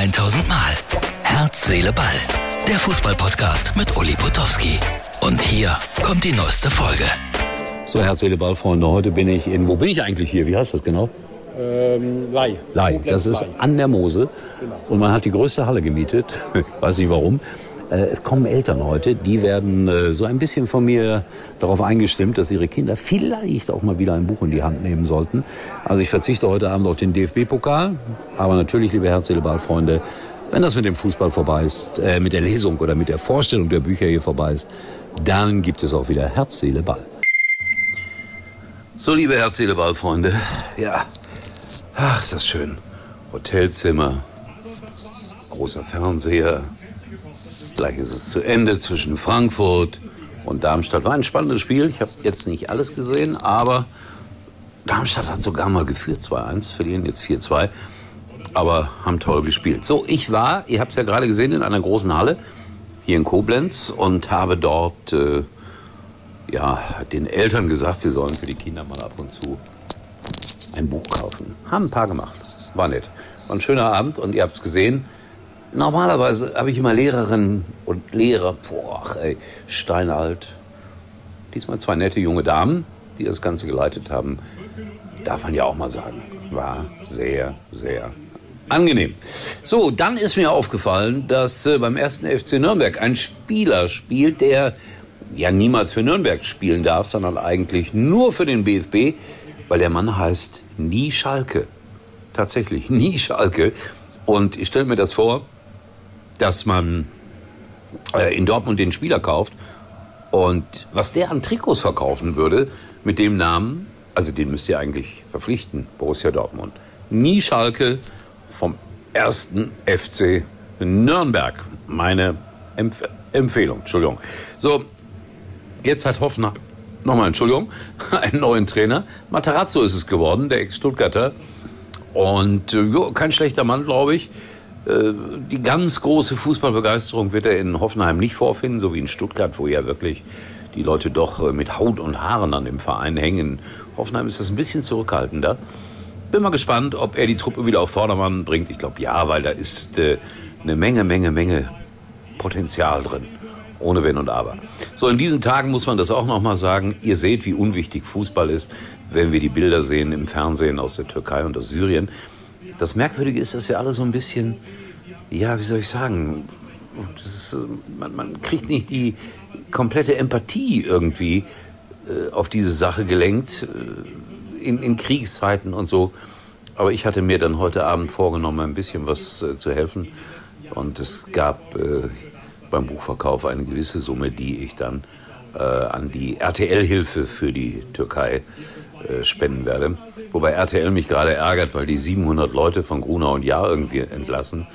1000 Mal. Herz, Seele, Ball. Der Fußballpodcast mit Uli Potowski. Und hier kommt die neueste Folge. So, Herz, Seele, Ball, Freunde. Heute bin ich in, wo bin ich eigentlich hier? Wie heißt das genau? Ähm, Lai. Lai. Das ist an der Mosel. Und man hat die größte Halle gemietet. Weiß nicht warum. Äh, Es kommen Eltern heute, die werden äh, so ein bisschen von mir darauf eingestimmt, dass ihre Kinder vielleicht auch mal wieder ein Buch in die Hand nehmen sollten. Also ich verzichte heute Abend auf den DFB-Pokal. Aber natürlich, liebe Herz, Seele, Ball, Freunde, wenn das mit dem Fußball vorbei ist, äh, mit der Lesung oder mit der Vorstellung der Bücher hier vorbei ist, dann gibt es auch wieder Herz, Seele, Ball. So, liebe Herz, Seele, Ball, Freunde. Ja, ach, ist das schön. Hotelzimmer, großer Fernseher. Gleich ist es zu Ende zwischen Frankfurt und Darmstadt. War ein spannendes Spiel. Ich habe jetzt nicht alles gesehen, aber Darmstadt hat sogar mal geführt. 2-1, verlieren jetzt 4-2. Aber haben toll gespielt. So, ich war, ihr habt es ja gerade gesehen, in einer großen Halle hier in Koblenz und habe dort äh, ja, den Eltern gesagt, sie sollen für die Kinder mal ab und zu ein Buch kaufen. Haben ein paar gemacht. War nett. War ein schöner Abend und ihr habt es gesehen. Normalerweise habe ich immer Lehrerinnen und Lehrer, boah, ey, steinalt. Diesmal zwei nette junge Damen, die das Ganze geleitet haben. Darf man ja auch mal sagen. War sehr, sehr angenehm. So, dann ist mir aufgefallen, dass äh, beim ersten FC Nürnberg ein Spieler spielt, der ja niemals für Nürnberg spielen darf, sondern eigentlich nur für den BFB, weil der Mann heißt Nie Schalke. Tatsächlich, Nie Schalke. Und ich stelle mir das vor, dass man äh, in Dortmund den Spieler kauft und was der an Trikots verkaufen würde mit dem Namen, also den müsst ihr eigentlich verpflichten, Borussia Dortmund. Nie Schalke vom ersten FC Nürnberg. Meine Empf Empfehlung, Entschuldigung. So, jetzt hat Hoffenheim, nochmal Entschuldigung, einen neuen Trainer. Matarazzo ist es geworden, der Ex-Stuttgarter. Und äh, jo, kein schlechter Mann, glaube ich. Äh, die ganz große Fußballbegeisterung wird er in Hoffenheim nicht vorfinden, so wie in Stuttgart, wo ja wirklich die Leute doch äh, mit Haut und Haaren an dem Verein hängen. Hoffenheim ist das ein bisschen zurückhaltender. Bin mal gespannt, ob er die Truppe wieder auf Vordermann bringt. Ich glaube ja, weil da ist äh, eine Menge, Menge, Menge Potenzial drin. Ohne Wenn und Aber. So, in diesen Tagen muss man das auch nochmal sagen. Ihr seht, wie unwichtig Fußball ist, wenn wir die Bilder sehen im Fernsehen aus der Türkei und aus Syrien. Das Merkwürdige ist, dass wir alle so ein bisschen, ja, wie soll ich sagen, ist, man, man kriegt nicht die komplette Empathie irgendwie äh, auf diese Sache gelenkt, äh, in, in Kriegszeiten und so. Aber ich hatte mir dann heute Abend vorgenommen, ein bisschen was äh, zu helfen. Und es gab äh, beim Buchverkauf eine gewisse Summe, die ich dann äh, an die RTL-Hilfe für die Türkei äh, spenden werde. Wobei RTL mich gerade ärgert, weil die 700 Leute von Grunau und Jahr irgendwie entlassen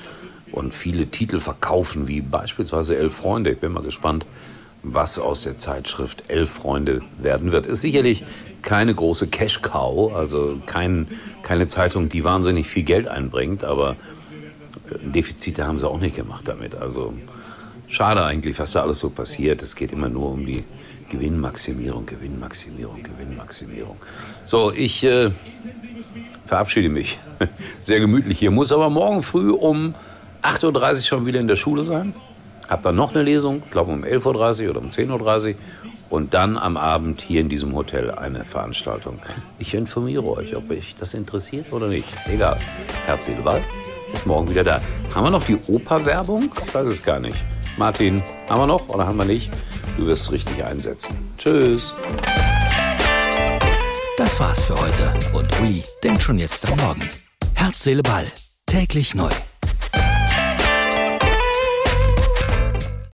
und viele Titel verkaufen, wie beispielsweise Elf Freunde. Ich bin mal gespannt, was aus der Zeitschrift Elf Freunde werden wird. Ist sicherlich keine große Cash-Cow, also kein, keine Zeitung, die wahnsinnig viel Geld einbringt, aber äh, Defizite haben sie auch nicht gemacht damit. Also schade eigentlich, was da alles so passiert. Es geht immer nur um die Gewinnmaximierung, Gewinnmaximierung, Gewinnmaximierung. So, ich äh, verabschiede mich. Sehr gemütlich hier. Muss aber morgen früh um 8.30 Uhr schon wieder in der Schule sein. Hab dann noch eine Lesung, glaube um 11.30 Uhr oder um 10.30 Uhr. Und dann am Abend hier in diesem Hotel eine Veranstaltung. Ich informiere euch, ob euch das interessiert oder nicht. Egal. Herz, Seele, ist morgen wieder da. Haben wir noch die Oper-Werbung? Ich weiß es gar nicht. Martin, haben wir noch oder haben wir nicht? Du wirst es richtig einsetzen. Tschüss. Das war's für heute. Und Uli denkt schon jetzt am Morgen. Herz, Seele, Ball. Täglich neu.